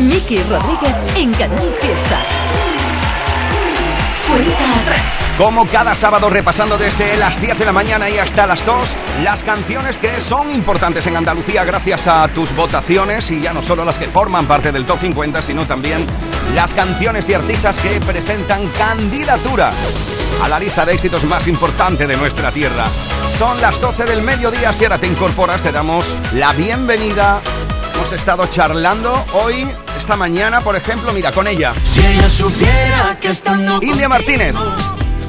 Miki Rodríguez en Canal Fiesta. Como cada sábado repasando desde las 10 de la mañana y hasta las 2 las canciones que son importantes en Andalucía gracias a tus votaciones y ya no solo las que forman parte del top 50 sino también las canciones y artistas que presentan candidatura a la lista de éxitos más importante de nuestra tierra. Son las 12 del mediodía, si ahora te incorporas te damos la bienvenida. Hemos estado charlando hoy, esta mañana, por ejemplo, mira, con ella. Si ella supiera que estando India Martínez.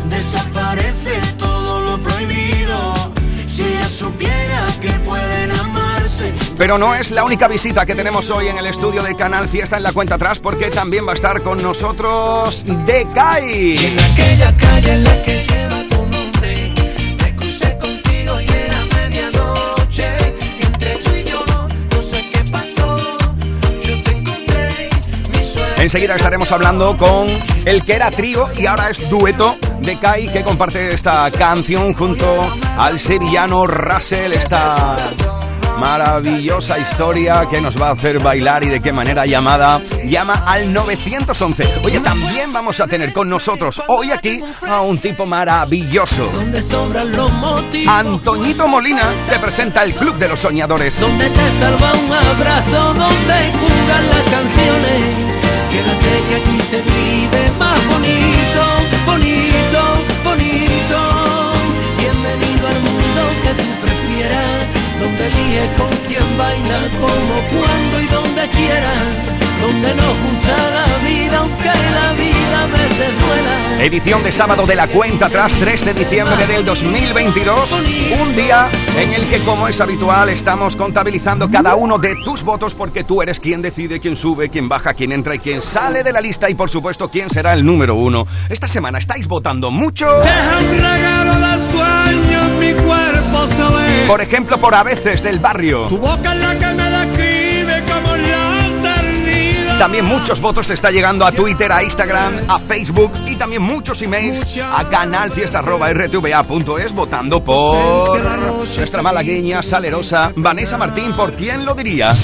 Desaparece todo lo prohibido. Si ella supiera que pueden amarse. Pero no es la única visita que tenemos hoy en el estudio de Canal Fiesta en la cuenta atrás, porque también va a estar con nosotros Decay. En aquella calle en la que Enseguida estaremos hablando con el que era trío y ahora es dueto de Kai que comparte esta canción junto al sevillano Russell, esta maravillosa historia que nos va a hacer bailar y de qué manera llamada llama al 911. Oye, también vamos a tener con nosotros hoy aquí a un tipo maravilloso. Antoñito Molina representa el Club de los Soñadores. donde te salva un abrazo, donde curan las canciones. Quédate que aquí se vive más bonito, bonito, bonito. Bienvenido al mundo que tú prefieras, donde eliges con quién bailar, como, cuando y donde quieras. Donde nos gusta la vida, aunque la vida a veces duela. Edición de sábado de la cuenta atrás, 3 de diciembre del 2022. Un día en el que, como es habitual, estamos contabilizando cada uno de tus votos porque tú eres quien decide quién sube, quién baja, quién entra y quién sale de la lista y, por supuesto, quién será el número uno. Esta semana estáis votando mucho. Deja un regalo de sueño en mi cuerpo, saber. Por ejemplo, por a veces del barrio. Tu boca es la que me describe. También muchos votos está llegando a Twitter, a Instagram, a Facebook y también muchos emails a canalfiesta.rtva.es votando por nuestra malagueña salerosa Vanessa Martín. ¿Por quién lo diría?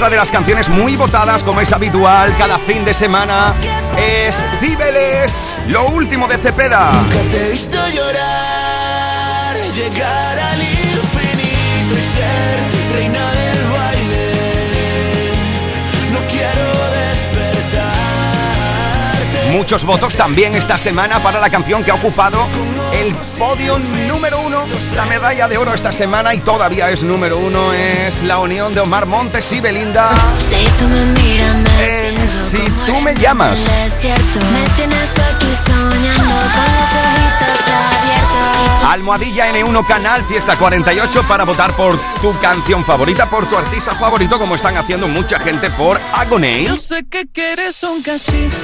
Otra de las canciones muy votadas, como es habitual cada fin de semana, es Cibeles, lo último de Cepeda. Muchos votos también esta semana para la canción que ha ocupado el podio número uno, la medalla de oro esta semana y todavía es número uno, es la unión de Omar Montes y Belinda. Si tú me miras, me En pierdo Si tú en me llamas. desierto. Me tienes aquí soñando con los ojitos abiertos. Almohadilla N1 Canal Fiesta 48 para votar por tu canción favorita, por tu artista favorito, como están haciendo mucha gente por Agoney. Yo sé que quieres un cachito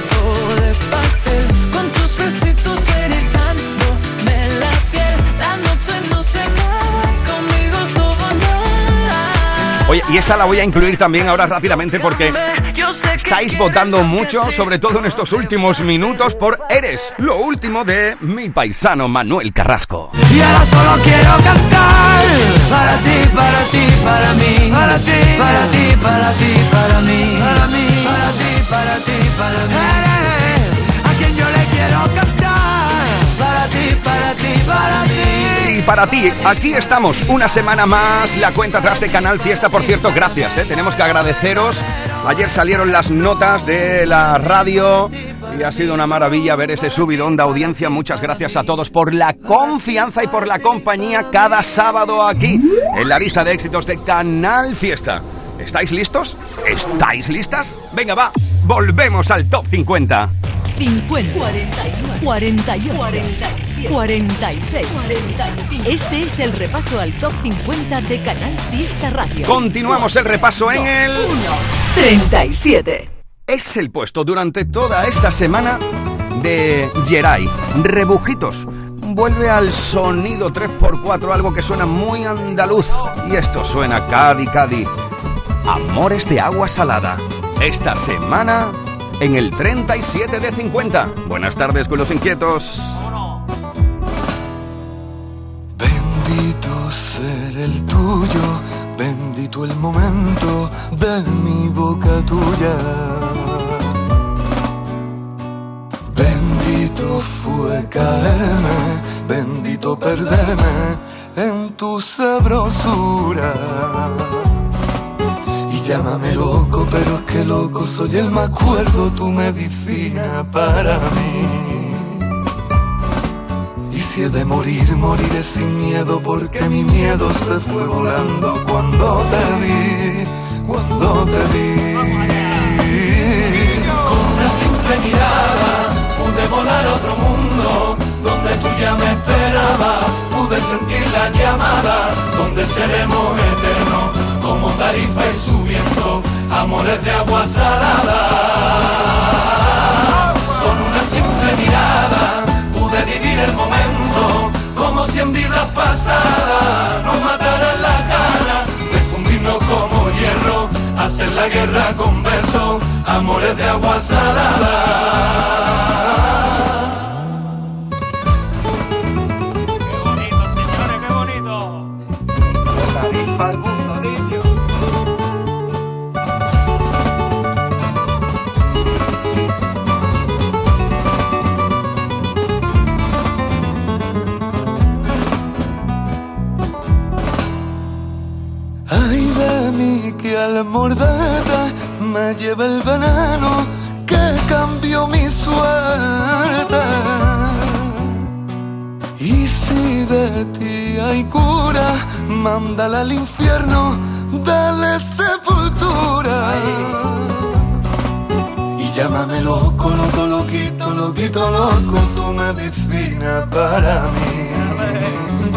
Oye, y esta la voy a incluir también ahora rápidamente porque estáis votando mucho, sobre todo en estos últimos minutos, por Eres, lo último de mi paisano Manuel Carrasco. Y ahora solo quiero cantar. Para ti, para ti, para mí, para ti, para ti, para ti, para mí, para mí, para ti, para ti, para mí. Y para ti, aquí estamos una semana más, la cuenta atrás de Canal Fiesta, por cierto, gracias, ¿eh? tenemos que agradeceros. Ayer salieron las notas de la radio y ha sido una maravilla ver ese subidón de audiencia. Muchas gracias a todos por la confianza y por la compañía cada sábado aquí en la lista de éxitos de Canal Fiesta. ¿Estáis listos? ¿Estáis listas? Venga, va, volvemos al top 50. 50, 41, 48, 47, 46, 45. Este es el repaso al top 50 de Canal Fiesta Radio. Continuamos el repaso en el... 37. es el puesto durante toda esta semana de Geray. Rebujitos. Vuelve al sonido 3x4, algo que suena muy andaluz. Y esto suena Cadi Cadi. Amores de Agua Salada. Esta semana en el 37 de 50. Buenas tardes con los inquietos. Bendito ser el tuyo, bendito el momento de mi boca tuya. Bendito fue caerme, bendito perderme en tu sabrosura. Llámame loco, pero es que loco soy el más cuerdo, tu medicina para mí. Y de morir, moriré sin miedo, porque mi miedo se fue volando cuando te vi, cuando te vi. Con una simple mirada pude volar a otro mundo, donde tú ya me esperabas, pude sentir la llamada, donde seremos eternos, como tarifa y subiendo, amores de agua salada. Con una simple mirada pude vivir el momento como si en vidas pasadas nos mataran las ganas de fundirnos como hierro, hacer la guerra con besos, amores de agua salada. Al morderte me lleva el veneno que cambió mi suerte. Y si de ti hay cura, mándala al infierno, dale sepultura. Y llámame loco, loco, loquito, loquito, loco, tu medicina para mí.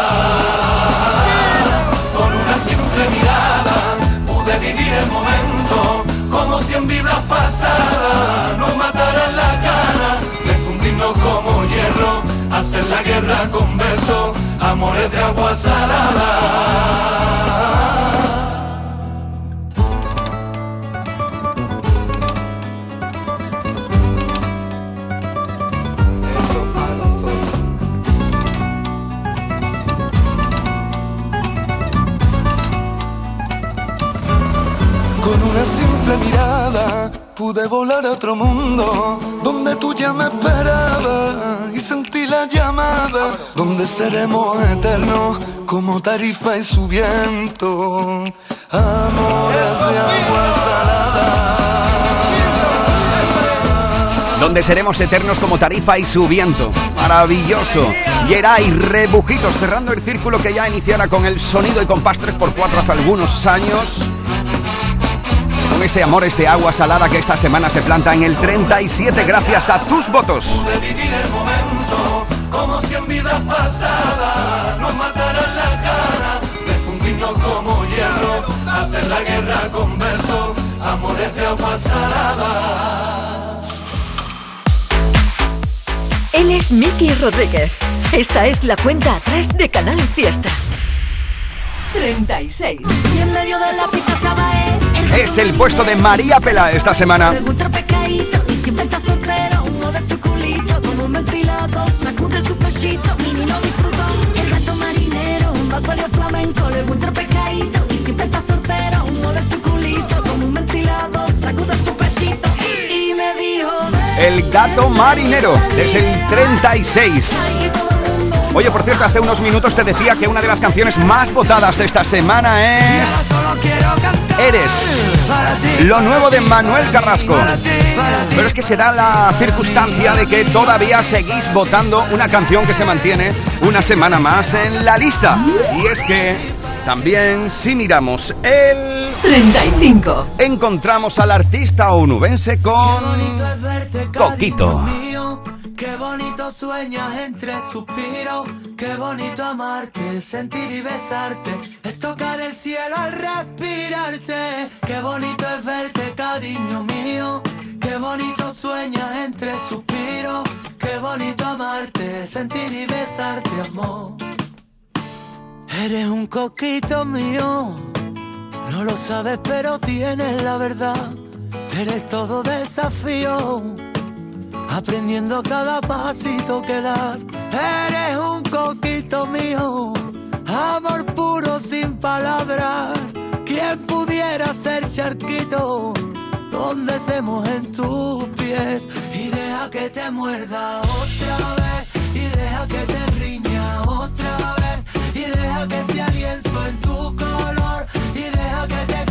En vidas pasadas nos mataran las ganas de fundirnos como hierro, hacer la guerra con besos, amores de agua salada. Simple mirada pude volar a otro mundo donde tú ya me esperabas y sentí la llamada donde seremos eternos como tarifa y su viento. Amores de agua salada. Donde seremos eternos como Tarifa y su viento. Maravilloso. Yeray, rebujitos, cerrando el círculo que ya iniciara con el sonido y compás 3x4 hace algunos años. Con este amor, este agua salada que esta semana se planta en el 37 gracias a tus votos. de vivir el momento como si en vidas pasadas nos mataran la cara de fundirnos como hierro hacer la guerra con besos amores de agua salada Él es Miki Rodríguez. Esta es la cuenta atrás de Canal Fiesta. 36. Y en medio de la pista Es el puesto de María Pela esta semana. El gato marinero, gusta el pescadito y siempre está soltero. Mueve su culito como un ventilador. Sacude su pechito y me dijo: El gato marinero, desde el 36. "Ay, que todo el mundo Oye, por cierto, hace unos minutos te decía que una de las canciones más votadas esta semana es Eres, lo nuevo de Manuel Carrasco. Pero es que se da la circunstancia de que todavía seguís votando una canción que se mantiene una semana más en la lista. Y es que también si miramos el... 35. Encontramos al artista onubense con... Coquito. Sueñas entre suspiros. Qué bonito amarte, sentir y besarte. Es tocar el cielo al respirarte. Qué bonito es verte, cariño mío. Qué bonito sueñas entre suspiros. Qué bonito amarte, sentir y besarte, amor. Eres un coquito mío. No lo sabes, pero tienes la verdad. Eres todo desafío aprendiendo cada pasito que das. Eres un coquito mío, amor puro sin palabras. ¿Quién pudiera ser charquito? Donde se mojen tus pies y deja que te muerda otra vez y deja que te riña otra vez y deja que sea lienzo en tu color y deja que te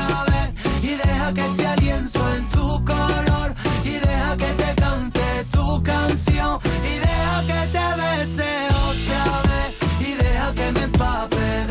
deja que sea lienzo en tu color y deja que te cante tu canción y deja que te bese otra vez y deja que me empape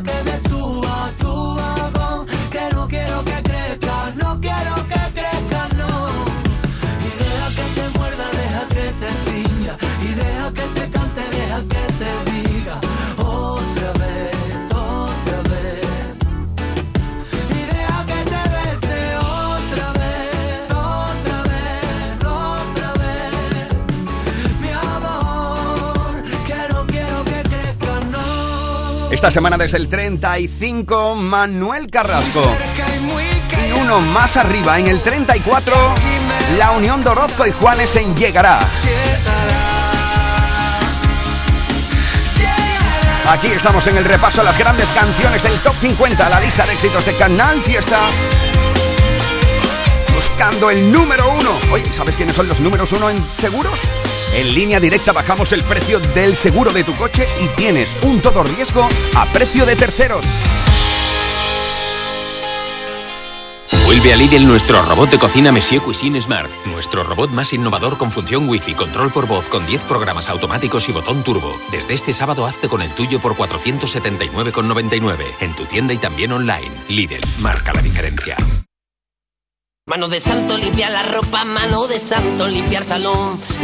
Que me suba tu vagón. Esta semana desde el 35, Manuel Carrasco. Y uno más arriba, en el 34, la unión de Orozco y Juanes en Llegará. Aquí estamos en el repaso a las grandes canciones del Top 50, la lista de éxitos de Canal Fiesta. Buscando el número uno. Oye, ¿sabes quiénes son los números uno en seguros? En línea directa bajamos el precio del seguro de tu coche y tienes un todo riesgo a precio de terceros. Vuelve a Lidl nuestro robot de cocina Monsieur Cuisine Smart. Nuestro robot más innovador con función Wi-Fi, control por voz, con 10 programas automáticos y botón turbo. Desde este sábado hazte con el tuyo por 479,99. En tu tienda y también online. Lidl, marca la diferencia. Mano de santo limpia la ropa, mano de santo limpia el salón,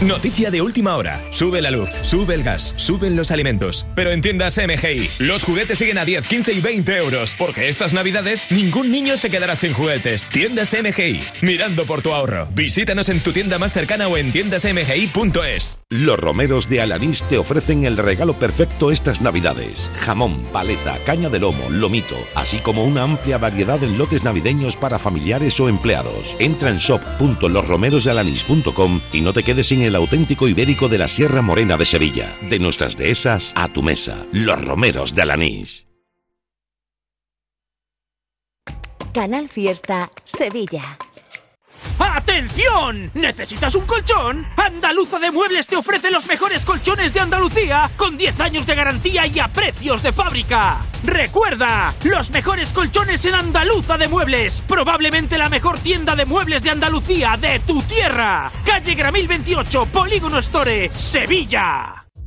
Noticia de última hora. Sube la luz, sube el gas, suben los alimentos. Pero en tiendas MGI, los juguetes siguen a 10, 15 y 20 euros. Porque estas navidades ningún niño se quedará sin juguetes. Tiendas MGI, mirando por tu ahorro. Visítanos en tu tienda más cercana o en tiendasmgi.es. Los romeros de Alanís te ofrecen el regalo perfecto estas navidades. Jamón, paleta, caña de lomo, lomito, así como una amplia variedad en lotes navideños para familiares o empleados. Entra en shop.losromerosdealanís.com y no te quedes sin el auténtico ibérico de la Sierra Morena de Sevilla. De nuestras dehesas a tu mesa. Los romeros de Alanís. Canal Fiesta Sevilla. ¡Atención! ¿Necesitas un colchón? Andaluza de Muebles te ofrece los mejores colchones de Andalucía con 10 años de garantía y a precios de fábrica. Recuerda, los mejores colchones en Andaluza de Muebles, probablemente la mejor tienda de muebles de Andalucía de tu tierra. Calle Gramil 28, Polígono Store, Sevilla.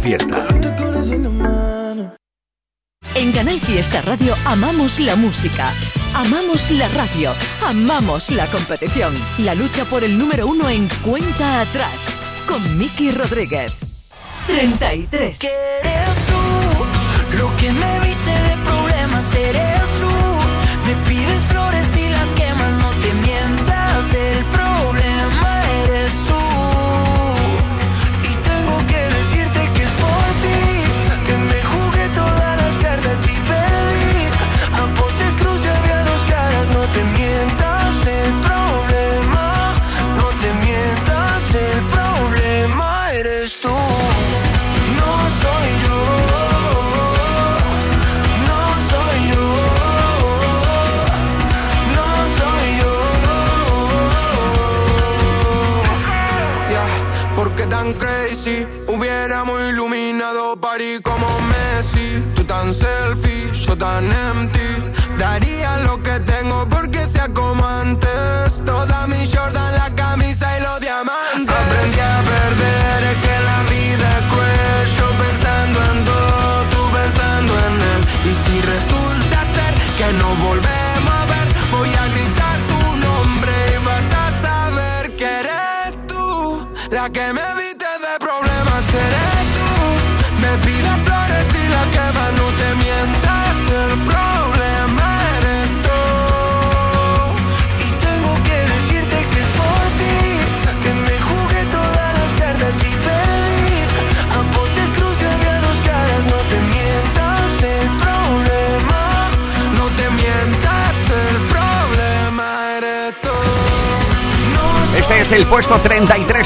Fiesta. En Canal Fiesta Radio amamos la música, amamos la radio, amamos la competición. La lucha por el número uno en cuenta atrás con Miki Rodríguez. 33. eres tú Lo que me viste de problemas eres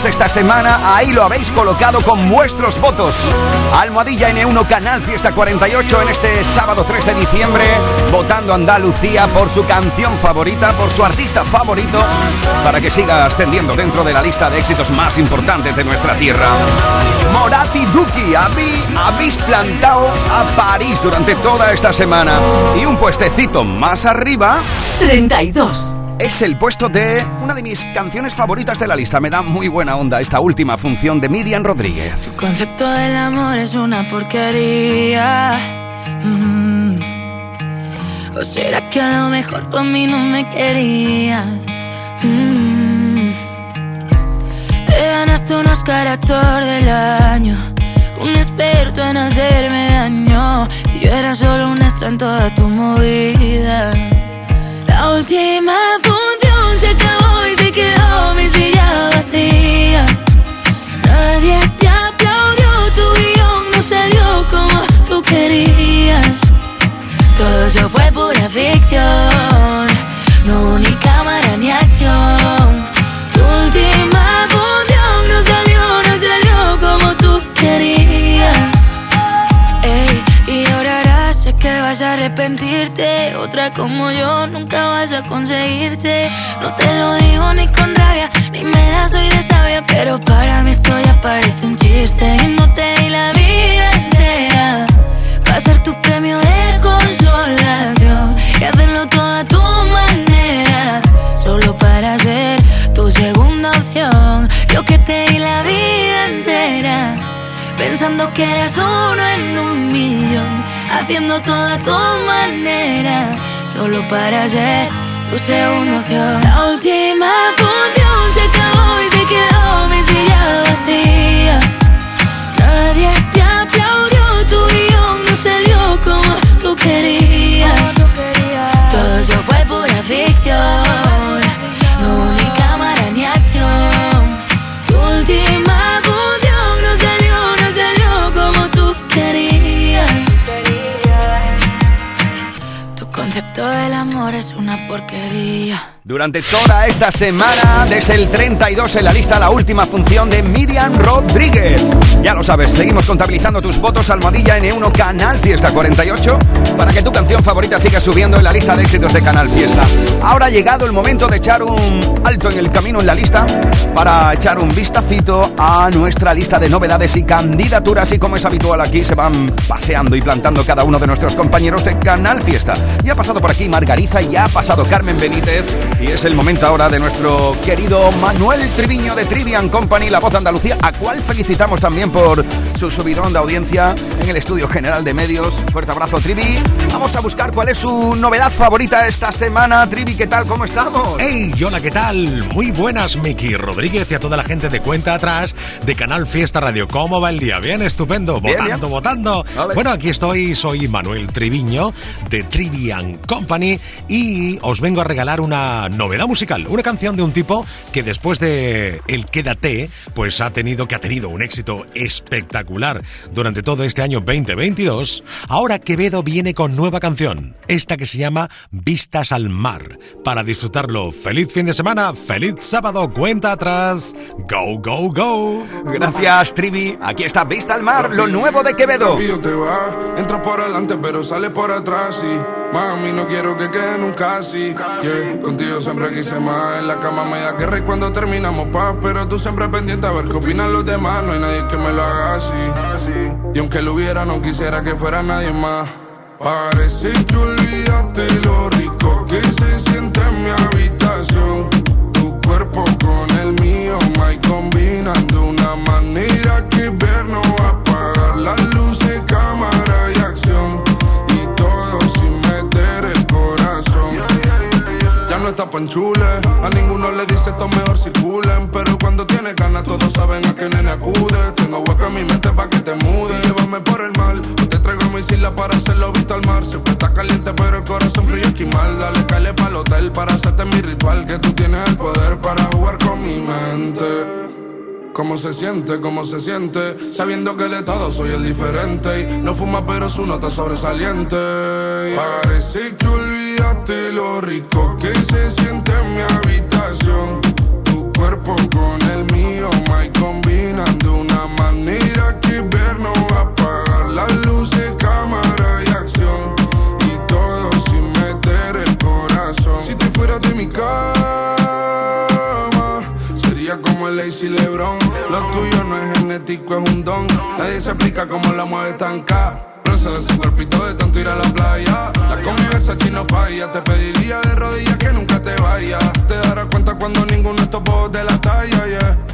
33 esta semana. Ahí lo habéis colocado con vuestros votos. Almohadilla N1 Canal Fiesta 48 en este sábado 3 de diciembre. Votando Andalucía por su canción favorita, por su artista favorito. Para que siga ascendiendo dentro de la lista de éxitos más importantes de nuestra tierra. Morati Duki, habéis plantado a París durante toda esta semana. Y un puestecito más arriba. 32. Es el puesto de una de mis canciones favoritas de la lista. Me da muy buena onda esta última función de Miriam Rodríguez. concepto del amor es una porquería. Mm. ¿O será que a lo mejor tú a mí no me querías? Mm. Te ganaste un Oscar actor del año, un experto en hacerme daño. Y yo era solo un extra en toda tu movida. La última función se acabó y se quedó mi silla vacía. Nadie te aplaudió, tu guion no salió como tú querías. Todo eso fue pura ficción, no arrepentirte. Otra como yo nunca vas a conseguirte. No te lo digo ni con rabia, ni me da soy de sabia. Pero para mí esto ya parece un chiste. Y no te di la vida entera. Va a ser tu premio de consolación. Y hacerlo todo a tu manera. Solo para ser tu segunda opción. Yo que te di la vida entera. Pensando que eras uno en un millón. Haciendo todo a tu manera. Solo para ser tu segunda opción. La última función se acabó y se quedó mi silla vacía. Nadie te aplaudió, Durante toda esta semana, desde el 32 en la lista, la última función de Miriam Rodríguez. Ya lo sabes, seguimos contabilizando tus votos Almohadilla N1 Canal Fiesta 48 para que tu canción favorita siga subiendo en la lista de éxitos de Canal Fiesta. Ahora ha llegado el momento de echar un alto en el camino en la lista para echar un vistacito a nuestra lista de novedades y candidaturas y como es habitual aquí se van paseando y plantando cada uno de nuestros compañeros de Canal Fiesta. Ya ha pasado por aquí Margarita, ya ha pasado Carmen Benítez y es el momento ahora de nuestro querido Manuel Triviño de Trivian Company, la voz de Andalucía, a cual felicitamos también por su subidón de audiencia en el estudio general de medios. Fuerte abrazo, Trivi. Vamos a buscar cuál es su novedad favorita esta semana. Trivi, ¿qué tal? ¿Cómo estamos? ¡Hey! Hola, ¿qué tal? Muy buenas, Miki Rodríguez y a toda la gente de Cuenta Atrás de Canal Fiesta Radio. ¿Cómo va el día? Bien, estupendo. Bien, votando, bien. votando. Vale. Bueno, aquí estoy, soy Manuel Triviño de Trivian Company y os vengo a regalar una novedad musical, una canción de un tipo que después de El Quédate, pues ha tenido que ha tenido un éxito espectacular durante todo este año 2022. Ahora Quevedo viene con nueva canción, esta que se llama Vistas al Mar. Para disfrutarlo, feliz fin de semana, feliz sábado, cuenta atrás, go, go, go. Gracias, Trivi. Aquí está Vista al Mar, lo nuevo de Quevedo. Rápido te va, entra por adelante pero sale por atrás y mami no quiero que quede nunca así. Yeah, contigo siempre quise más, en la cama me da guerra y cuando terminamos paz, pero tú siempre pendiente a ver qué opinan los demás, no hay nadie que me lo haga así. Y aunque lo hubiera no quisiera que fuera nadie más. Parece que olvidaste lo rico que se siente en mi habitación. Tu cuerpo con el mío, my combinan de una manera que ver no va a apagar las luces, cámara no está panchule, a ninguno le dice esto mejor circulen. Pero cuando tiene ganas, todos saben a qué nene acude. Tengo hueco en mi mente pa' que te mude. Llévame por el mal, o te traigo mi isla para hacerlo visto al mar. Siempre está caliente, pero el corazón frío esquimal. Dale, cale pa'l hotel para hacerte mi ritual. Que tú tienes el poder para jugar con mi mente. ¿Cómo se siente? ¿Cómo se siente? Sabiendo que de todo soy el diferente y no fuma pero su nota sobresaliente. Parece que olvidaste lo rico que se siente en mi habitación. Tu cuerpo con el mío, my combinan de una manera que ver no va a apagar las luces, cámara y acción. Y todo sin meter el corazón. Si te fueras de mi sería como el Lazy no es un don. Nadie se explica cómo la mueve tan ca. Bronce de ese cuerpito de tanto ir a la playa. La convivencia aquí no falla. Te pediría de rodillas que nunca te vayas. Te darás cuenta cuando ninguno de estos de la talla, yeah.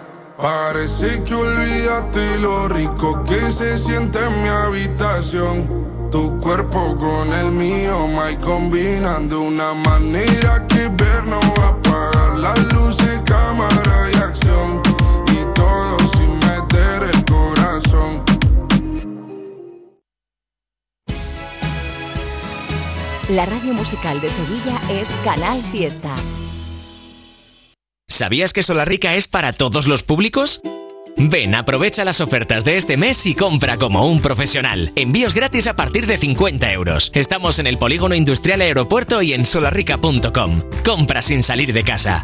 Parece que olvidaste lo rico que se siente en mi habitación. Tu cuerpo con el mío, my combinan de una manera que ver no va a apagar las luces, cámara y acción. Y todo sin meter el corazón. La radio musical de Sevilla es Canal Fiesta. ¿Sabías que Solarrica es para todos los públicos? Ven, aprovecha las ofertas de este mes y compra como un profesional. Envíos gratis a partir de 50 euros. Estamos en el Polígono Industrial Aeropuerto y en solarrica.com. Compra sin salir de casa.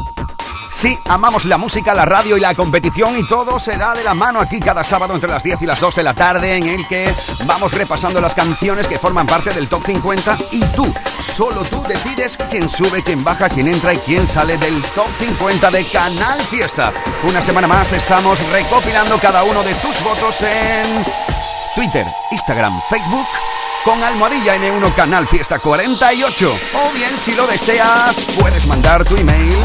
Sí, amamos la música, la radio y la competición y todo se da de la mano aquí cada sábado entre las 10 y las 2 de la tarde en el que vamos repasando las canciones que forman parte del top 50 y tú, solo tú decides quién sube, quién baja, quién entra y quién sale del top 50 de Canal Fiesta. Una semana más estamos recopilando cada uno de tus votos en Twitter, Instagram, Facebook con almohadilla N1 Canal Fiesta 48 o bien si lo deseas puedes mandar tu email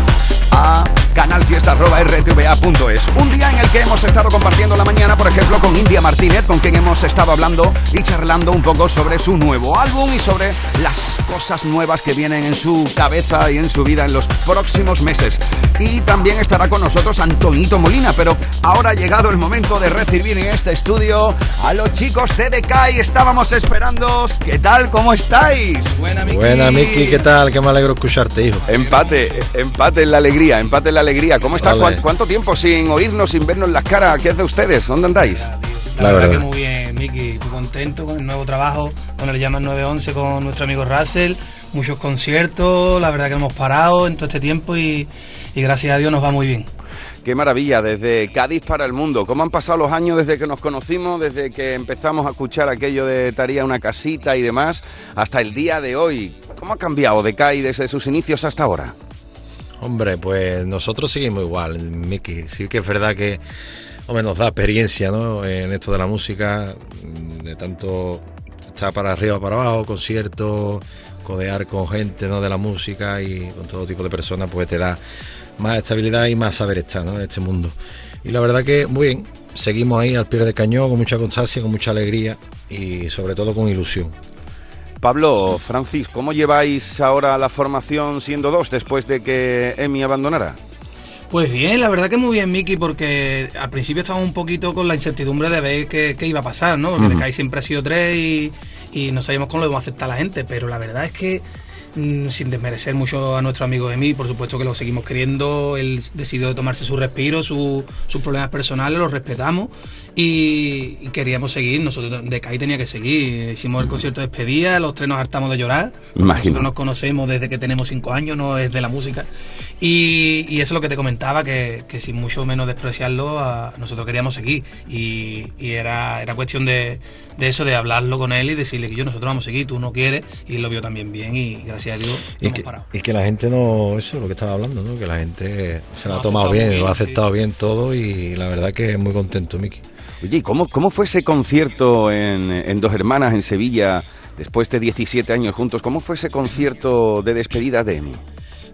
a canalfiesta.rtva.es Un día en el que hemos estado compartiendo la mañana, por ejemplo, con India Martínez, con quien hemos estado hablando y charlando un poco sobre su nuevo álbum y sobre las cosas nuevas que vienen en su cabeza y en su vida en los próximos meses. Y también estará con nosotros Antonito Molina, pero ahora ha llegado el momento de recibir en este estudio a los chicos de Decay. Estábamos esperando. ¿Qué tal? ¿Cómo estáis? Buena, Miki, ¿qué tal? Que me alegro escucharte, hijo. Empate, empate en la alegría, empate en la alegría. ¿Cómo está? Vale. ¿Cuán- ¿Cuánto tiempo sin oírnos, sin vernos las caras? ¿Qué es de ustedes? ¿Dónde andáis? La verdad. que muy bien, Miki, muy contento con el nuevo trabajo, con el Llaman 911 con nuestro amigo Russell, muchos conciertos, la verdad que hemos parado en todo este tiempo y, y gracias a Dios nos va muy bien. Qué maravilla, desde Cádiz para el mundo. ¿Cómo han pasado los años desde que nos conocimos, desde que empezamos a escuchar aquello de Taría una casita y demás, hasta el día de hoy? ¿Cómo ha cambiado Decay desde sus inicios hasta ahora? Hombre, pues nosotros seguimos igual, Miki. Sí que es verdad que hombre, nos da experiencia ¿no? en esto de la música, de tanto estar para arriba, para abajo, conciertos, codear con gente ¿no? de la música y con todo tipo de personas, pues te da más estabilidad y más saber estar ¿no? en este mundo. Y la verdad que muy bien, seguimos ahí al pie del cañón, con mucha constancia, con mucha alegría y sobre todo con ilusión. Pablo, Francis, ¿cómo lleváis ahora la formación siendo dos después de que Emi abandonara? Pues bien, la verdad que muy bien, Miki, porque al principio estábamos un poquito con la incertidumbre de ver qué, qué iba a pasar, ¿no? Porque. Decay siempre ha sido tres y, y no sabíamos cómo lo íbamos a aceptar la gente, pero la verdad es que sin desmerecer mucho a nuestro amigo Emi, por supuesto que lo seguimos queriendo, él decidió tomarse su respiro, su- sus problemas personales, los respetamos y, y queríamos seguir, nosotros de Kai tenía que seguir, hicimos el concierto de despedida, los tres nos hartamos de llorar, nosotros nos conocemos desde que tenemos cinco años, no es de la música, y, y eso es lo que te comentaba, que, que sin mucho menos despreciarlo, a- nosotros queríamos seguir. Y, y era, era cuestión de, de eso, de hablarlo con él y decirle que yo, nosotros vamos a seguir, tú no quieres, y él lo vio también bien, y gracias a Dios Y que, y que la gente no, eso es lo que estaba hablando, ¿no? que la gente se lo ha tomado bien, muy lo ha bien, aceptado bien todo y la verdad que muy contento, Miki. Oye, ¿y ¿cómo, cómo fue ese concierto en, en Dos Hermanas, en Sevilla, después de 17 años juntos? ¿Cómo fue ese concierto de despedida de Emi?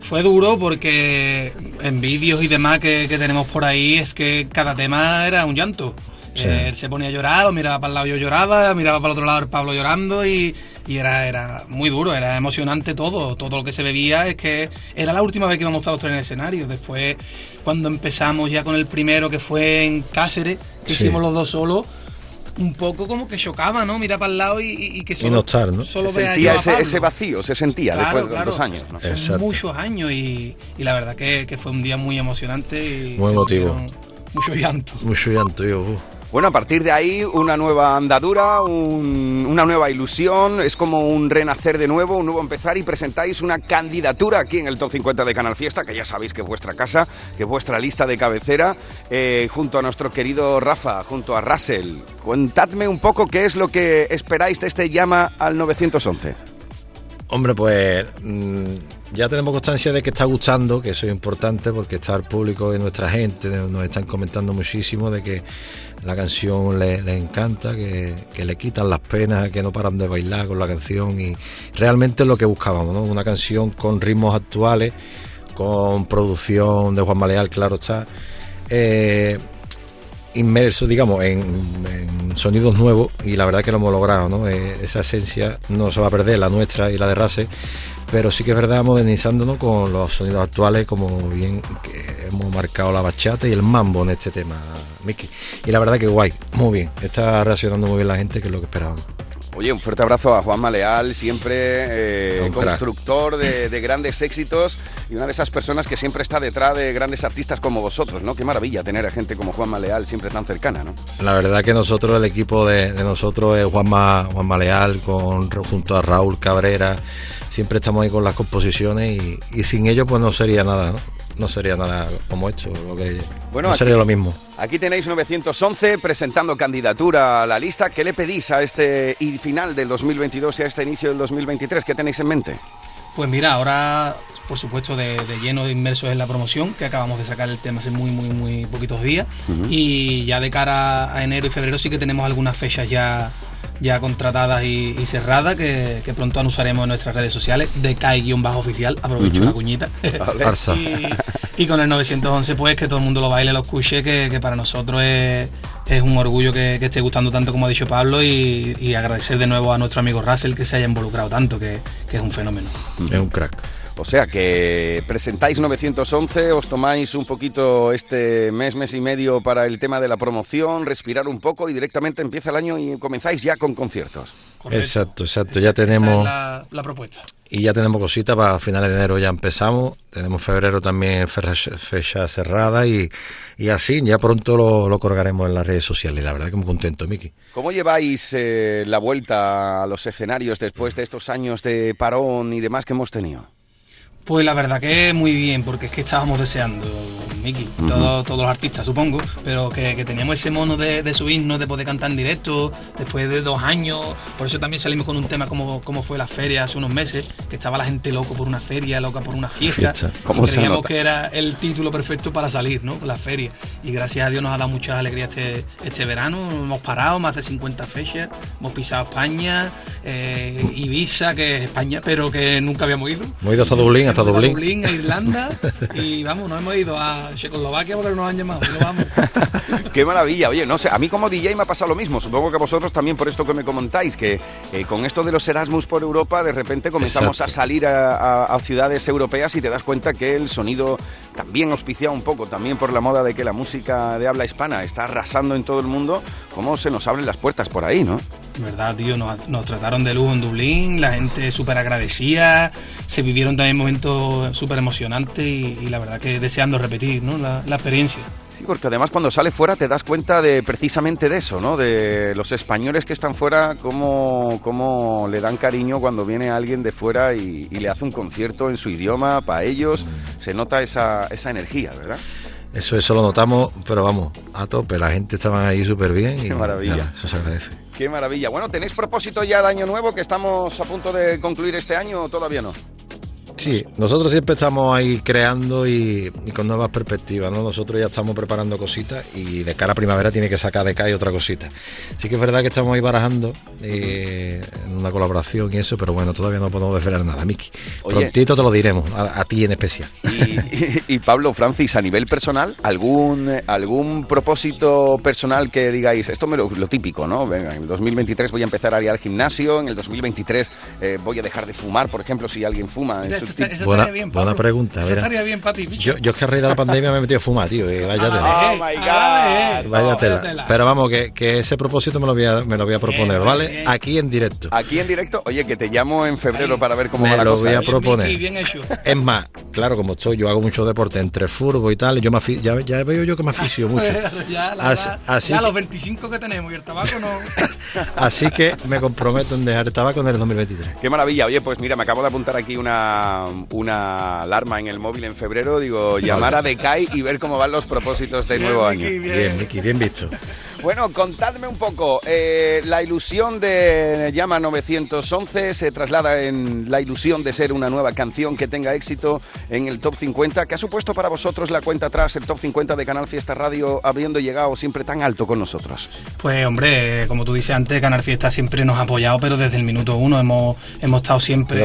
Fue duro porque en vídeos y demás que, que tenemos por ahí es que cada tema era un llanto. Sí. Eh, él se ponía a llorar, o miraba para el lado yo lloraba, miraba para el otro lado el Pablo llorando y, y era, era muy duro, era emocionante todo, todo lo que se bebía es que era la última vez que íbamos a estar los tres en el escenario. Después, cuando empezamos ya con el primero que fue en Cáceres, que Sí. hicimos los dos solos, un poco como que chocaba, ¿no? Mira para el lado y, y- y que solo, no estar, ¿no? solo se sentía a ese, ese vacío, se sentía Claro, después de claro. dos años. ¿no? Son muchos años y, y la verdad que, que fue un día muy emocionante y Muy emotivo. mucho llanto. Mucho llanto, yo. Bueno, a partir de ahí, una nueva andadura, un- una nueva ilusión, es como un renacer de nuevo, un nuevo empezar y presentáis una candidatura aquí en el Top 50 de Canal Fiesta, que ya sabéis que es vuestra casa, que es vuestra lista de cabecera, eh, junto a nuestro querido Rafa, junto a Russell. Contadme un poco qué es lo que esperáis de este llama al 911. Hombre, pues mm, ya tenemos constancia de que está gustando, que eso es importante porque está el público y nuestra gente nos están comentando muchísimo de que la canción les le encanta, que, le quitan las penas, que no paran de bailar con la canción y realmente es lo que buscábamos, ¿no? Una canción con ritmos actuales, con producción de Juan Maleal, claro está. eh, inmerso, digamos, en, en sonidos nuevos y la verdad que lo hemos logrado, ¿no? Eh, esa esencia no se va a perder, la nuestra y la de Rase, pero sí que es verdad modernizándonos con los sonidos actuales, como bien hemos marcado la bachata y el mambo en este tema, Miki. Y la verdad que guay, muy bien, está reaccionando muy bien la gente, que es lo que esperábamos. Oye, un fuerte abrazo a Juan Maleal, siempre eh, constructor de, de grandes éxitos y una de esas personas que siempre está detrás de grandes artistas como vosotros, ¿no? Qué maravilla tener a gente como Juan Maleal siempre tan cercana, ¿no? La verdad que nosotros, el equipo de, de nosotros es Juanma, Juanma Leal, con, junto a Raúl Cabrera, siempre estamos ahí con las composiciones y, y sin ellos pues no sería nada, ¿no? No sería nada como esto, lo que, Bueno, no aquí- sería lo mismo. Aquí tenéis 911 presentando candidatura a la lista. ¿Qué le pedís a este final del 2022 y a este inicio del 2023? ¿Qué tenéis en mente? Pues mira, ahora, por supuesto, de, de lleno de inmersos en la promoción, que acabamos de sacar el tema hace muy, muy, muy poquitos días. Y ya de cara a enero y febrero sí que tenemos algunas fechas ya, ya contratadas y, y cerradas que, que pronto anunciaremos en nuestras redes sociales, de CAI-oficial, aprovecho la cuñita. Y, y con el 911, pues que todo el mundo lo baile, lo escuche, que, que para nosotros es, es un orgullo que, esté gustando tanto como ha dicho Pablo y, y agradecer de nuevo a nuestro amigo Russell que se haya involucrado tanto, que, que es un fenómeno. Es un crack. O sea que presentáis 911, os tomáis un poquito este mes, mes y medio para el tema de la promoción, respirar un poco y directamente empieza el año y comenzáis ya con conciertos. Exacto, exacto. Ya tenemos la, la propuesta. y ya tenemos cositas para finales de enero ya empezamos. Tenemos febrero también fecha, fecha cerrada y, y así ya pronto lo, lo colgaremos en las redes sociales. La verdad que muy contento, Miki. ¿Cómo lleváis eh, la vuelta a los escenarios después de estos años de parón y demás que hemos tenido? Pues la verdad que muy bien, porque es que estábamos deseando, Miki, todo- todos los artistas supongo, pero que, que teníamos ese mono de, de subirnos, de poder cantar en directo, después de dos años, por eso también salimos con un tema como, como fue la feria hace unos meses, que estaba la gente loco por una feria, loca por una fiesta, Fiesta. y ¿Cómo se creíamos que era el título perfecto para salir, ¿no? La feria, y gracias a Dios nos ha dado mucha alegría este, este verano, hemos parado más de 50 fechas, hemos pisado España, eh, Ibiza, que es España, pero que nunca habíamos ido. Hemos ido hasta Dublín, hasta a Dublín. Dublín, a Irlanda y vamos, nos hemos ido a Checoslovaquia porque nos han llamado. pero vamos. Qué maravilla, oye, no sé, a mí como DJ me ha pasado lo mismo, supongo que a vosotros también por esto que me comentáis, que eh, con esto de los Erasmus por Europa, de repente comenzamos Exacto. a salir a, a- a ciudades europeas y te das cuenta que el sonido también auspiciado un poco, también por la moda de que la música de habla hispana está arrasando en todo el mundo, cómo se nos abren las puertas por ahí, ¿no? verdad, tío, nos, nos trataron de lujo en Dublín, la gente súper agradecida, se vivieron también momentos súper emocionantes y, y la verdad que deseando repetir ¿no? la, la experiencia. Sí, porque además cuando sales fuera te das cuenta de precisamente de eso, ¿no? De los españoles que están fuera, cómo, cómo le dan cariño cuando viene alguien de fuera y, y le hace un concierto en su idioma, para ellos, se nota esa, esa energía, ¿verdad? Eso, eso lo notamos, pero vamos, a tope. La gente estaba ahí súper bien y Qué maravilla. nada, eso se agradece. Qué maravilla. Bueno, ¿tenéis propósito ya de año nuevo que estamos a punto de concluir este año o todavía no? Sí, nosotros siempre estamos ahí creando y, y con nuevas perspectivas, ¿no? Nosotros ya estamos preparando cositas y de cara a primavera tiene que sacar de CAI otra cosita. Sí que es verdad que estamos ahí barajando eh, en una colaboración y eso, pero bueno, todavía no podemos desvelar nada, Miki. Prontito te lo diremos, a, a ti en especial. Y, y Pablo, Francis, a nivel personal, ¿algún, algún propósito personal que digáis, esto me lo, lo típico, ¿no? Venga, en el 2023 voy a empezar a ir al gimnasio, en el 2023 eh, voy a dejar de fumar, por ejemplo, si alguien fuma en su está- eso buena, estaría bien, buena Pablo. pregunta. Eso estaría bien para ti, bicho. Yo, yo es que a raíz de la pandemia me he metido a fumar, tío. que vaya tela. Oh my God. Vaya tela. tela. Pero vamos, que, que ese propósito me lo voy a, me lo voy a proponer, Bien, ¿vale? bien. Aquí en directo. Aquí en directo, oye, que te llamo en febrero para ver cómo me va la lo voy a proponer. Vicky, bien hecho. Es más, claro, como estoy, yo hago mucho deporte entre fútbol y tal, yo me ya, ya veo yo que me aficio mucho. ya, la Así- ya que- los 25 que tenemos y el tabaco no. Así que me comprometo en dejar el tabaco en el 2023. Qué maravilla. Oye, pues mira, me acabo de apuntar aquí una, una alarma en el móvil en febrero. Digo, llamar a Decay y ver cómo van los propósitos de nuevo año. Bien, Miki, bien visto. Bueno, contadme un poco. eh, la ilusión de Llama 911 se traslada en la ilusión de ser una nueva canción que tenga éxito en el top 50. ¿Qué ha supuesto para vosotros la cuenta atrás, el top 50 de Canal Fiesta Radio, habiendo llegado siempre tan alto con nosotros? Pues hombre, como tú dices antes, Canal Fiesta siempre nos ha apoyado, pero desde el minuto uno hemos, hemos estado siempre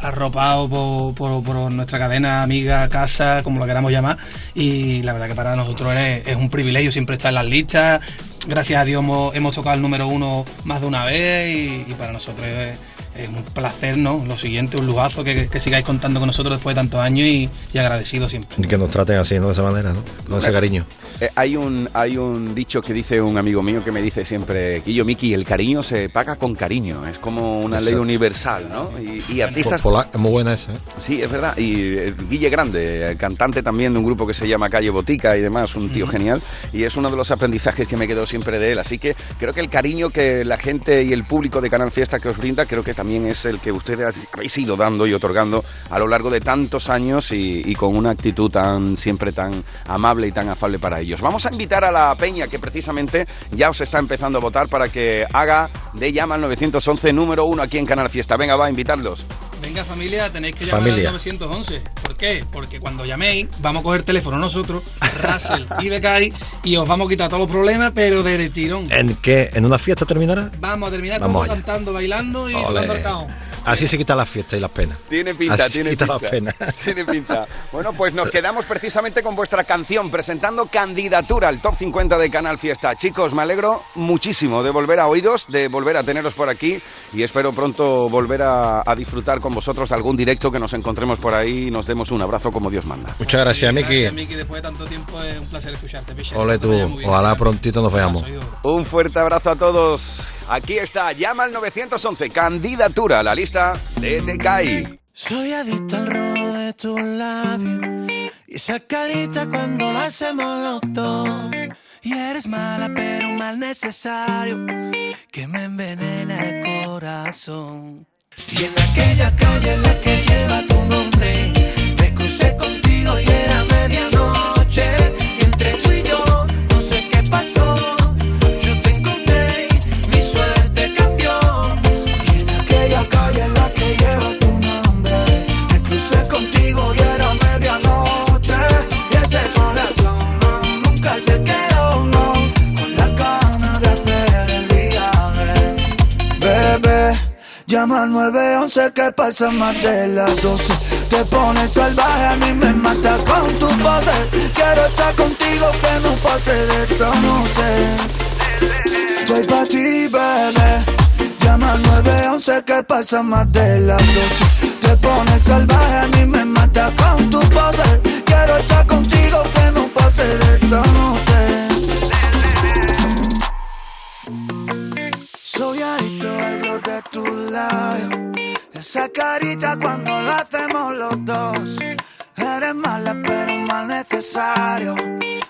arropados por, por- nuestra cadena, amiga, casa, como lo queramos llamar. Y la verdad que para nosotros es, un privilegio siempre estar en las listas. Gracias a Dios hemos, hemos tocado el número uno más de una vez y, y para nosotros es, es un placer, ¿no? Lo siguiente, un lujazo que, que sigáis contando con nosotros después de tantos años y, y agradecidos siempre. Y que nos traten así, ¿no? De esa manera, ¿no? Con ese cariño. Eh, hay, un, hay un dicho que dice un amigo mío que me dice siempre, Guillo Miki, el cariño se paga con cariño, es como una ley Exacto. universal, ¿no? Y, y artistas... Pola- es muy buena esa, ¿eh? Sí, es verdad. Y eh, Guille Grande, cantante también de un grupo que se llama Calle Botica y demás, un tío genial. Y es uno de los aprendizajes que me quedó siempre de él. Así que creo que el cariño que la gente y el público de Canal Fiesta que os brinda, creo que también es el que ustedes habéis ido dando y otorgando a lo largo de tantos años y, y con una actitud tan siempre tan amable y tan afable para ellos. Vamos a invitar a la peña que precisamente ya os está empezando a votar para que haga de Llama al 911 número uno aquí en Canal Fiesta. Venga, va a invitarlos. Venga familia, tenéis que llamar Familia. al 911. ¿Por qué? Porque cuando llaméis, vamos a coger teléfono nosotros, Russell y Becay, y os vamos a quitar todos los problemas, pero del tirón. ¿En qué? ¿En una fiesta terminará? Vamos a terminar Vamos todos allá. cantando, bailando y Ole. Caón. Así se quitan las fiestas y las penas. Tiene pinta, Así tiene quita pinta. las penas. Tiene pinta. Bueno, pues nos quedamos precisamente con vuestra canción, presentando candidatura al Top 50 de Canal Fiesta. Chicos, me alegro muchísimo de volver a oíros, de volver a teneros por aquí y espero pronto volver a, a disfrutar con vosotros algún directo que nos encontremos por ahí y nos demos un abrazo como Dios manda. Muchas gracias, Miki. Gracias, Miki. Después de tanto tiempo es un placer escucharte, picha. Ole tú, ojalá prontito nos veamos. Un fuerte abrazo a todos. Aquí está, llama al 911, candidatura a la lista de Decay. Soy adicto al rojo de tus labios y esa carita cuando lo hacemos los dos. Y eres mala, pero un mal necesario que me envenena el corazón. Y en aquella calle en la que lleva tu nombre, me crucé contigo 911 que pasa más de las 12. Te pones salvaje, a mí me mata con tu pose. Quiero estar contigo, que no pase de esta noche. Estoy pa' ti, bebé. Llama al 911 que pasa más de las 12. Te pones salvaje, a mí me mata con tu pose. Quiero estar contigo, que no pase de esta noche. Soy adicto al de tu labio. Esa carita cuando lo hacemos los dos. Eres mala, pero mal necesario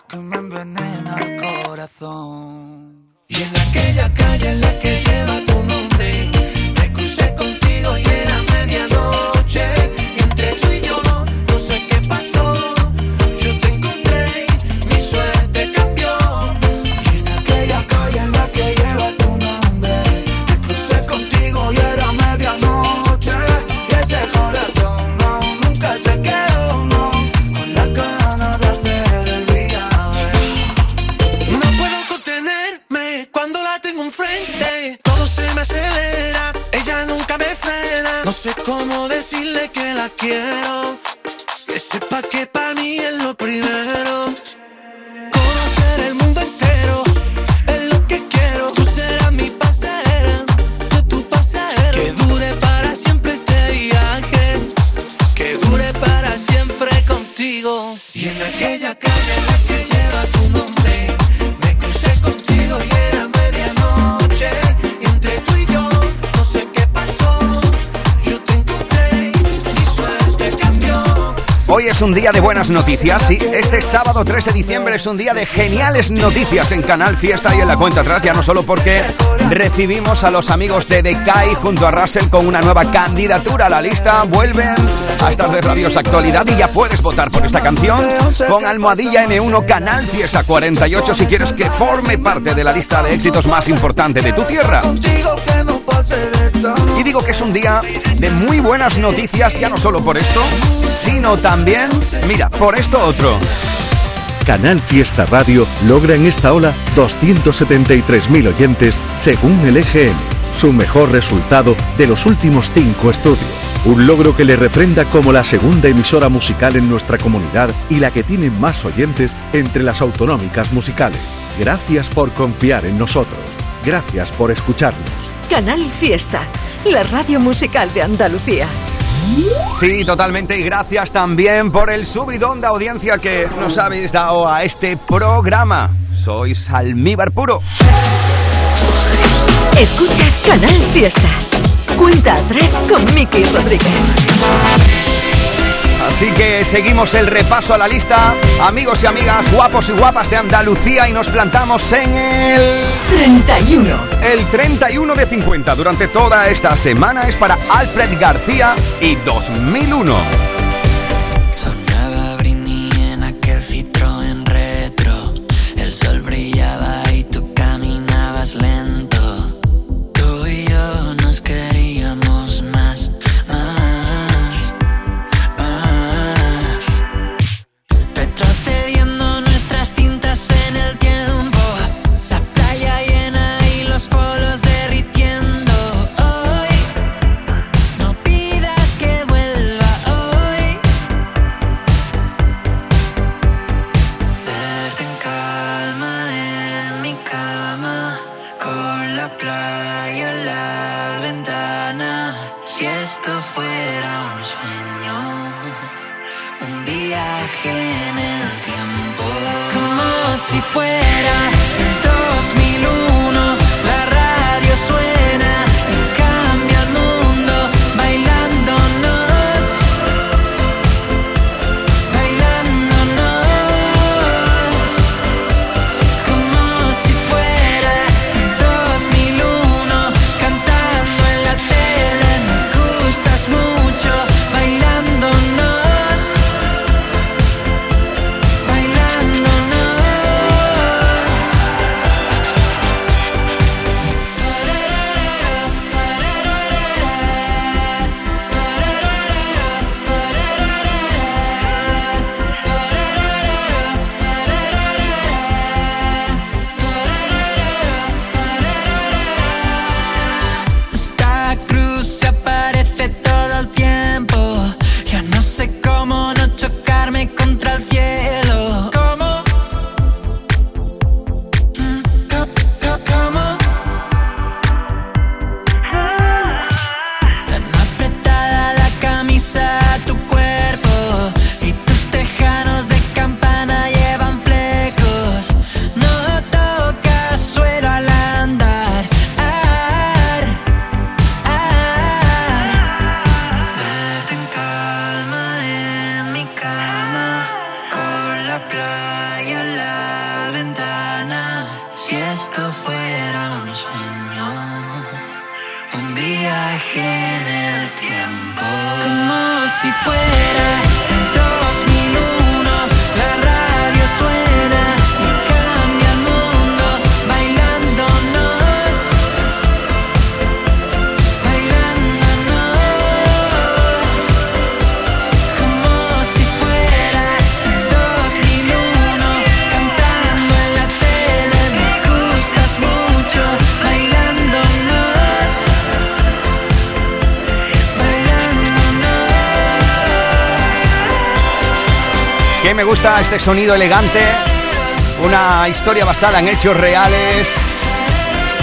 que me envenena el corazón. Y en aquella calle en la que lleva tu nombre, me crucé contigo y era que la quiero. Que sepa que para mí es lo primero. Un día de buenas noticias. Sí, este sábado 3 de diciembre es un día de geniales noticias en Canal Fiesta y en la cuenta atrás, ya no solo porque recibimos a los amigos de Decay junto a Russell con una nueva candidatura a la lista, vuelven a estar de Radios Actualidad y ya puedes votar por esta canción con Almohadilla N1 Canal Fiesta 48 si quieres que forme parte de la lista de éxitos más importante de tu tierra. Y digo que es un día de muy buenas noticias, ya no solo por esto, sino también, mira, por esto otro. Canal Fiesta Radio logra en esta ola 273.000 oyentes según el EGM, su mejor resultado de los últimos cinco estudios. Un logro que le refrenda como la segunda emisora musical en nuestra comunidad y la que tiene más oyentes entre las autonómicas musicales. Gracias por confiar en nosotros. Gracias por escucharnos. Canal Fiesta, la radio musical de Andalucía. Sí, totalmente. Y gracias también por el subidón de audiencia que nos habéis dado a este programa. Sois almíbar puro. Escuchas Canal Fiesta. Cuenta atrás con Miki Rodríguez. Así que seguimos el repaso a la lista, amigos y amigas, guapos y guapas de Andalucía, y nos plantamos en el 31. El 31 de 50 durante toda esta semana es para Alfred García y 2001. Sonido elegante, una historia basada en hechos reales.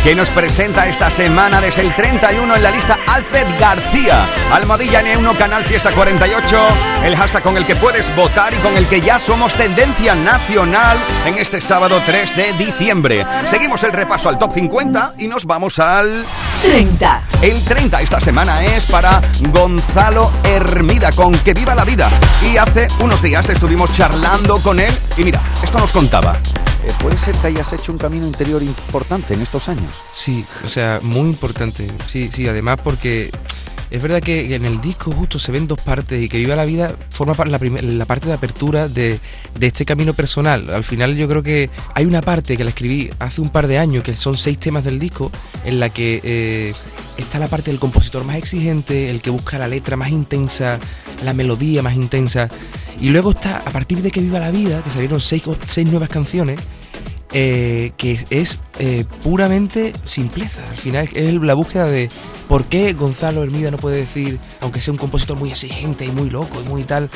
que nos presenta esta semana desde el 31 en la lista Alfred García. Almohadilla N1 Canal Fiesta 48, el hashtag con el que puedes votar y con el que ya somos tendencia nacional en este sábado 3 de diciembre. Seguimos el repaso al top 50 y nos vamos al 30. El 30 esta semana es para Gonzalo Hermida con Que viva la vida. Y hace unos días estuvimos charlando con él y mira, esto nos contaba. Eh, ¿Puede ser que hayas hecho un camino interior importante en estos años? Sí, o sea, muy importante. Sí, sí, además porque es verdad que en el disco justo se ven dos partes y que Viva la Vida forma la, la parte de apertura de, de este camino personal. Al final yo creo que hay una parte que la escribí hace un par de años, que son seis temas del disco, en la que eh, está la parte del compositor más exigente, el que busca la letra más intensa, la melodía más intensa. Y luego está, a partir de que Viva la Vida, que salieron seis, seis nuevas canciones, eh, que es eh, puramente simpleza. Al final es la búsqueda de por qué Gonzalo Hermida no puede decir, aunque sea un compositor muy exigente y muy loco y muy tal,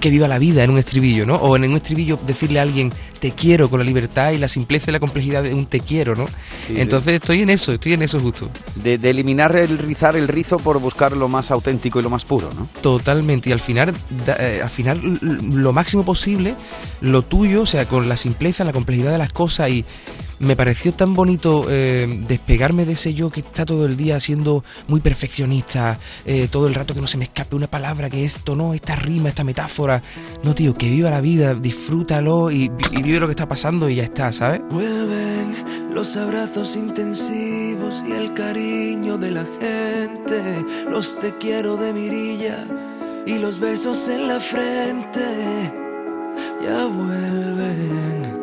que viva la vida en un estribillo, ¿no? O en un estribillo decirle a alguien te quiero con la libertad y la simpleza y la complejidad de un te quiero, ¿no? Sí, Entonces estoy en eso, estoy en eso justo. De, de eliminar el rizar el rizo por buscar lo más auténtico y lo más puro, ¿no? Totalmente, y al final, da- eh, al final lo máximo posible, lo tuyo, o sea, con la simpleza, la complejidad de las cosas y me pareció tan bonito eh, despegarme de ese yo que está todo el día siendo muy perfeccionista, eh, todo el rato que no se me escape una palabra, que esto no, esta rima, esta metáfora. No, tío, que viva la vida, disfrútalo y, y vive lo que está pasando y ya está, ¿sabes? Vuelven los abrazos intensivos y el cariño de la gente, los te quiero de mirilla y los besos en la frente. Ya vuelven.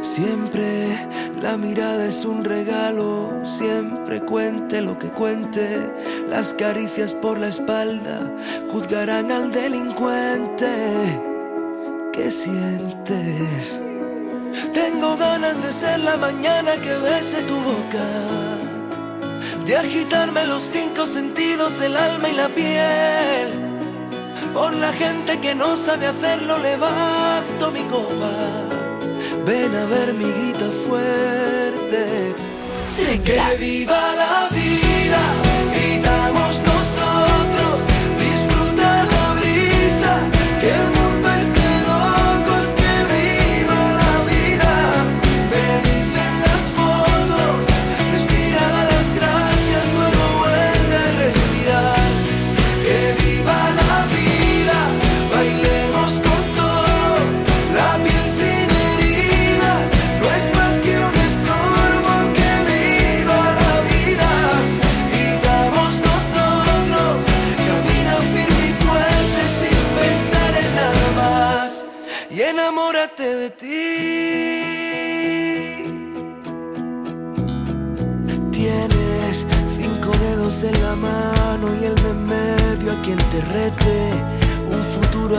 Siempre la mirada es un regalo, siempre cuente lo que cuente. Las caricias por la espalda juzgarán al delincuente. ¿Qué sientes? Tengo ganas de ser la mañana que bese tu boca, de agitarme los cinco sentidos, el alma y la piel. Por la gente que no sabe hacerlo, levanto mi copa. Ven a ver mi grita fuerte. Que viva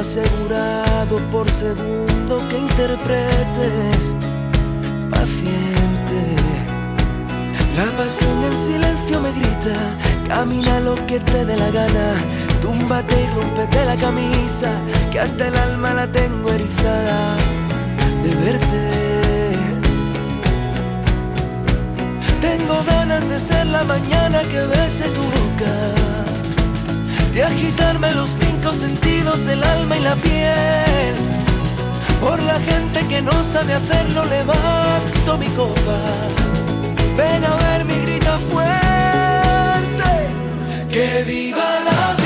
asegurado por segundo que interpretes. Paciente. La pasión en silencio me grita. Camina lo que te dé la gana. Túmbate y rompete la camisa. Que hasta el alma la tengo erizada de verte. Tengo ganas de ser la mañana que bese tu boca, de agitarme los cinco sentidos, el alma y la piel. Por la gente que no sabe hacerlo, levanto mi copa. Ven a ver mi grita fuerte, que viva la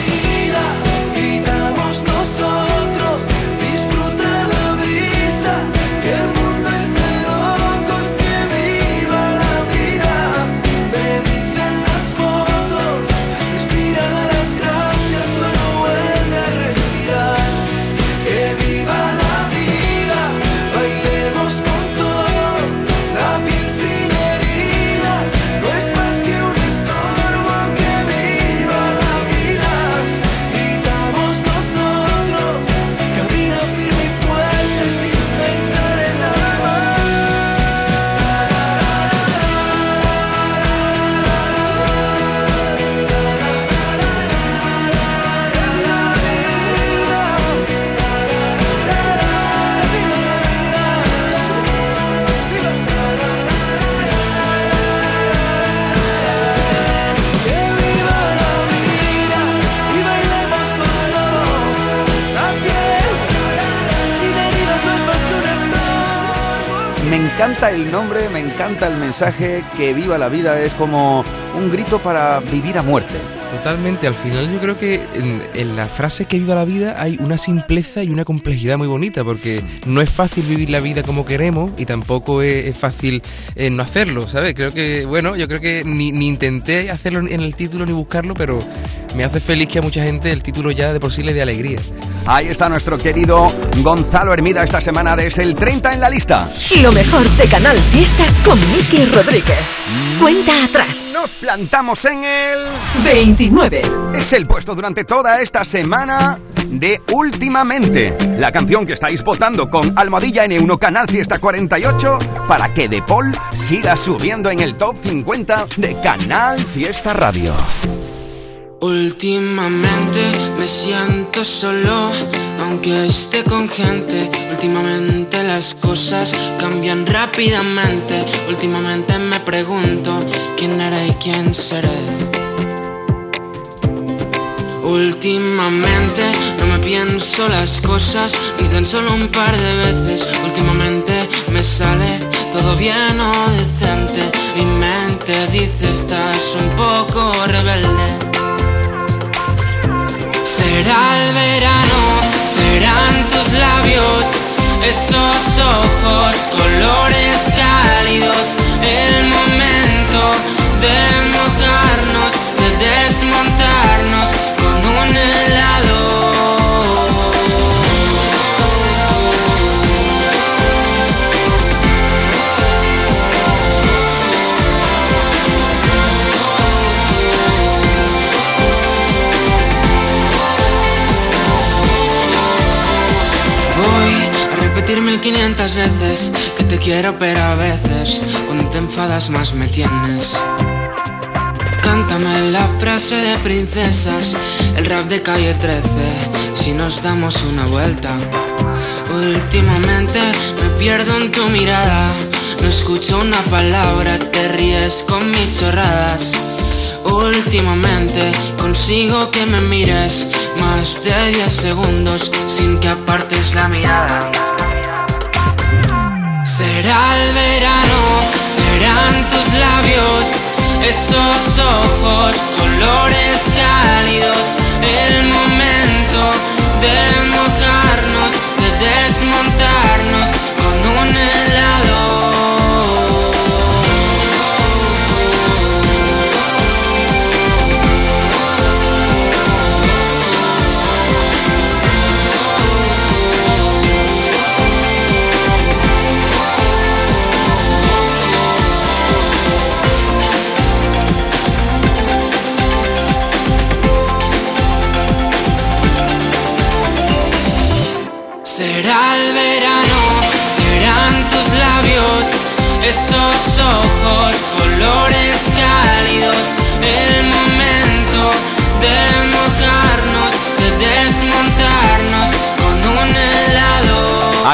me encanta el mensaje, que viva la vida es como un grito para vivir a muerte. Totalmente, al final yo creo que en, la frase que viva la vida hay una simpleza y una complejidad muy bonita, porque no es fácil vivir la vida como queremos y tampoco es, es fácil eh, no hacerlo, ¿sabes? Creo que, bueno, yo creo que ni, ni intenté hacerlo en el título ni buscarlo, pero me hace feliz que a mucha gente el título ya de por sí le dé alegría. Ahí está nuestro querido Gonzalo Hermida esta semana desde el 30 en la lista. Lo mejor de Canal Fiesta con Miki Rodríguez. Cuenta atrás. Nos plantamos en el 29. Es el puesto durante toda esta semana de Últimamente. La canción que estáis votando con Almohadilla N1 Canal Fiesta 48 para que De Paul siga subiendo en el top 50 de Canal Fiesta Radio. Últimamente me siento solo, aunque esté con gente. Últimamente las cosas cambian rápidamente. Últimamente me pregunto quién era y quién seré. Últimamente no me pienso las cosas ni tan solo un par de veces. Últimamente me sale todo bien o decente. Mi mente dice estás un poco rebelde. Será el verano, serán tus labios, esos ojos, colores cálidos, el momento de mojarnos, de desmontarnos con un helado. Repetir mil quinientas veces que te quiero, pero a veces cuando te enfadas más me tienes. Cántame la frase de princesas, el rap de calle 13, si nos damos una vuelta. Últimamente me pierdo en tu mirada, no escucho una palabra, te ríes con mis chorradas. Últimamente consigo que me mires más de 10 segundos sin que apartes la mirada. Será el verano, serán tus labios, esos ojos, colores cálidos, el momento de mojarnos, de desmontarnos con un helado.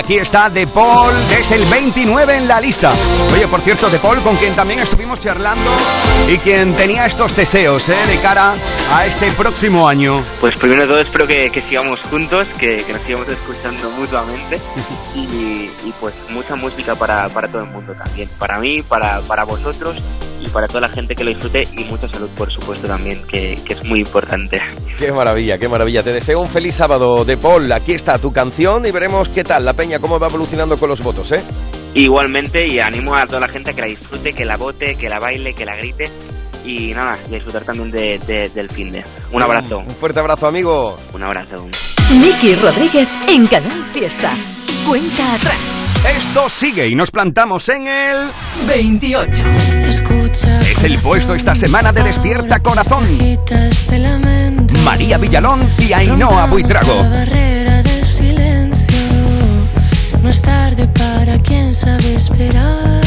Aquí está De Paul desde el 29 en la lista. Oye, por cierto, De Paul, con quien también estuvimos charlando y quien tenía estos deseos ¿eh? de cara a este próximo año. Pues primero de todo espero que, que sigamos juntos, que, que nos sigamos escuchando mutuamente y, y, pues mucha música para, para todo el mundo también, para mí, para, para vosotros y para toda la gente que lo disfrute y mucha salud por supuesto también, que, que es muy importante. Qué maravilla, qué maravilla. Te deseo un feliz sábado, De Paul. Aquí está tu canción y veremos qué tal la peña, cómo va evolucionando con los votos, ¿eh? Igualmente y animo a toda la gente a que la disfrute, que la vote, que la baile, que la grite y nada, y a disfrutar también de, de- del fin de. Un abrazo. Un fuerte abrazo, amigo. Un abrazo. Miki Rodríguez en Canal Fiesta. Cuenta atrás. Esto sigue y nos plantamos en el 28. Escucha. Es el puesto esta semana de Despierta Corazón. María Villalón y Ainhoa Buitrago. No es tarde para quien sabe esperar.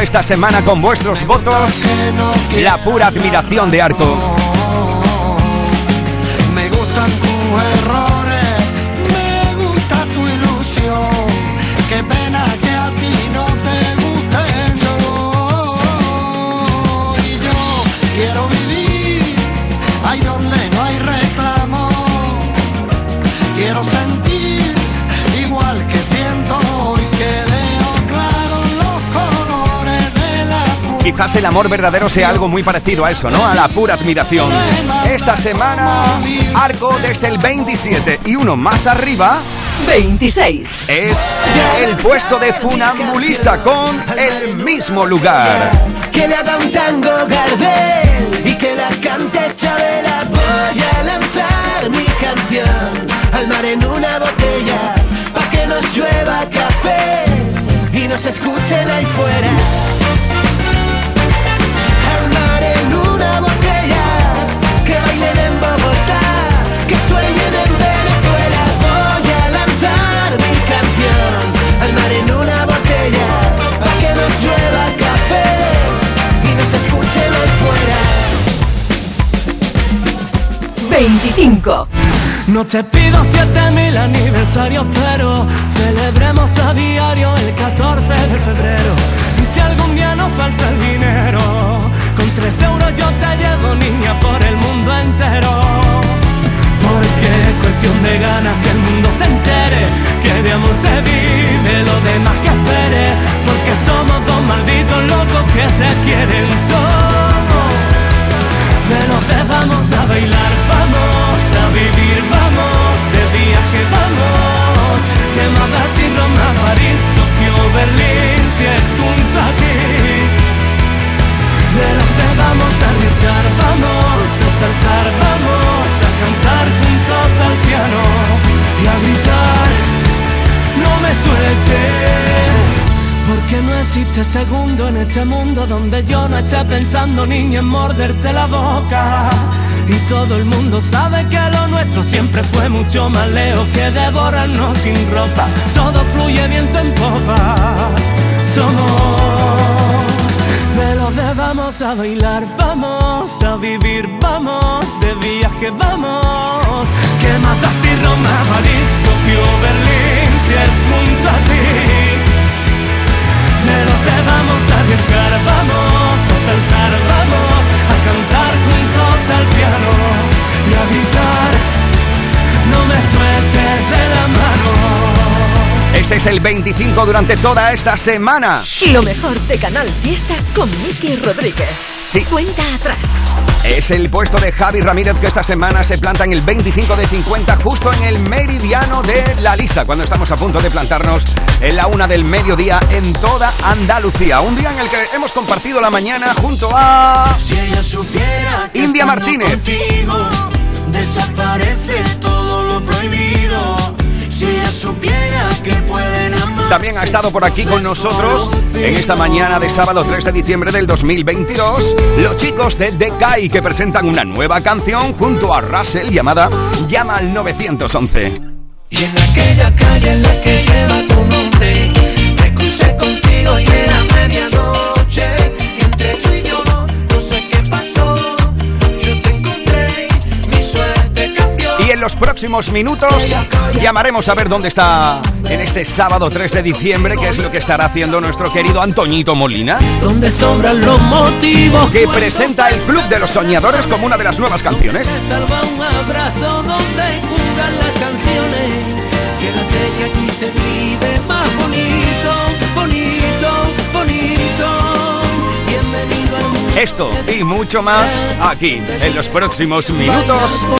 Esta semana con vuestros votos la pura admiración de Arco. Quizás el amor verdadero sea algo muy parecido a eso, ¿no? A la pura admiración. Esta semana, Arco desde el 27 y uno más arriba 26. es el puesto de funambulista con el mismo lugar. Que le haga un tango Gardel y que la cante Chabela Voy a lanzar mi canción al mar en una botella Pa' que nos llueva café y nos escuchen ahí fuera 25. No te pido siete mil aniversarios, pero celebremos a diario el 14 de febrero. Y si algún día nos falta el dinero, con tres euros yo te llevo, niña, por el mundo entero. Porque es cuestión de ganas que el mundo se entere, que de amor se vive, lo demás que espere. Porque somos dos malditos locos que se quieren, somos de los vamos a bailar, vivir, vamos de viaje, vamos. Que da si Roma, París, Tokio, Berlín, si es junto a ti. De los que vamos a arriesgar, vamos a saltar, vamos a cantar juntos al piano y a gritar, no me sueltes. Porque no existe segundo en este mundo donde yo no esté pensando niña en morderte la boca. Y todo el mundo sabe que lo nuestro siempre fue mucho más lejos que devorarnos sin ropa. Todo fluye viento en popa. Somos de los de vamos a bailar, vamos a vivir, vamos de viaje, vamos. Que más da si Roma, París, Tokio, Berlín, si es junto a ti. De los que vamos a arriesgar, vamos a saltar, vamos a cantar juntos al piano y a gritar, no me sueltes de la mano. Este es el 25 durante toda esta semana. Lo mejor de Canal Fiesta con Miki Rodríguez. Sí. Cuenta atrás. Es el puesto de Javi Ramírez que esta semana se planta en el 25 de 50, justo en el meridiano de la lista, cuando estamos a punto de plantarnos en la una del mediodía en toda Andalucía. Un día en el que hemos compartido la mañana junto a Si ella supiera que India Martínez. contigo desaparece todo lo prohibido. Si ella supiera que pueden amar. También ha estado por aquí con nosotros en esta mañana de sábado 3 de diciembre del 2022 los chicos de Decay que presentan una nueva canción junto a Russell llamada Llama al 911. Y en aquella calle en la que lleva tu nombre, me crucé contigo y era medianoche. En los próximos minutos llamaremos a ver dónde está en este sábado 3 de diciembre, qué es lo que estará haciendo nuestro querido Antoñito Molina, Donde sobran los motivos. que presenta el Club de los Soñadores como una de las nuevas canciones. Salva un abrazo donde curan las canciones. Quédate que aquí se vive más bonito, bonito, bonito. Bienvenido al mundo. Esto y mucho más aquí en los próximos minutos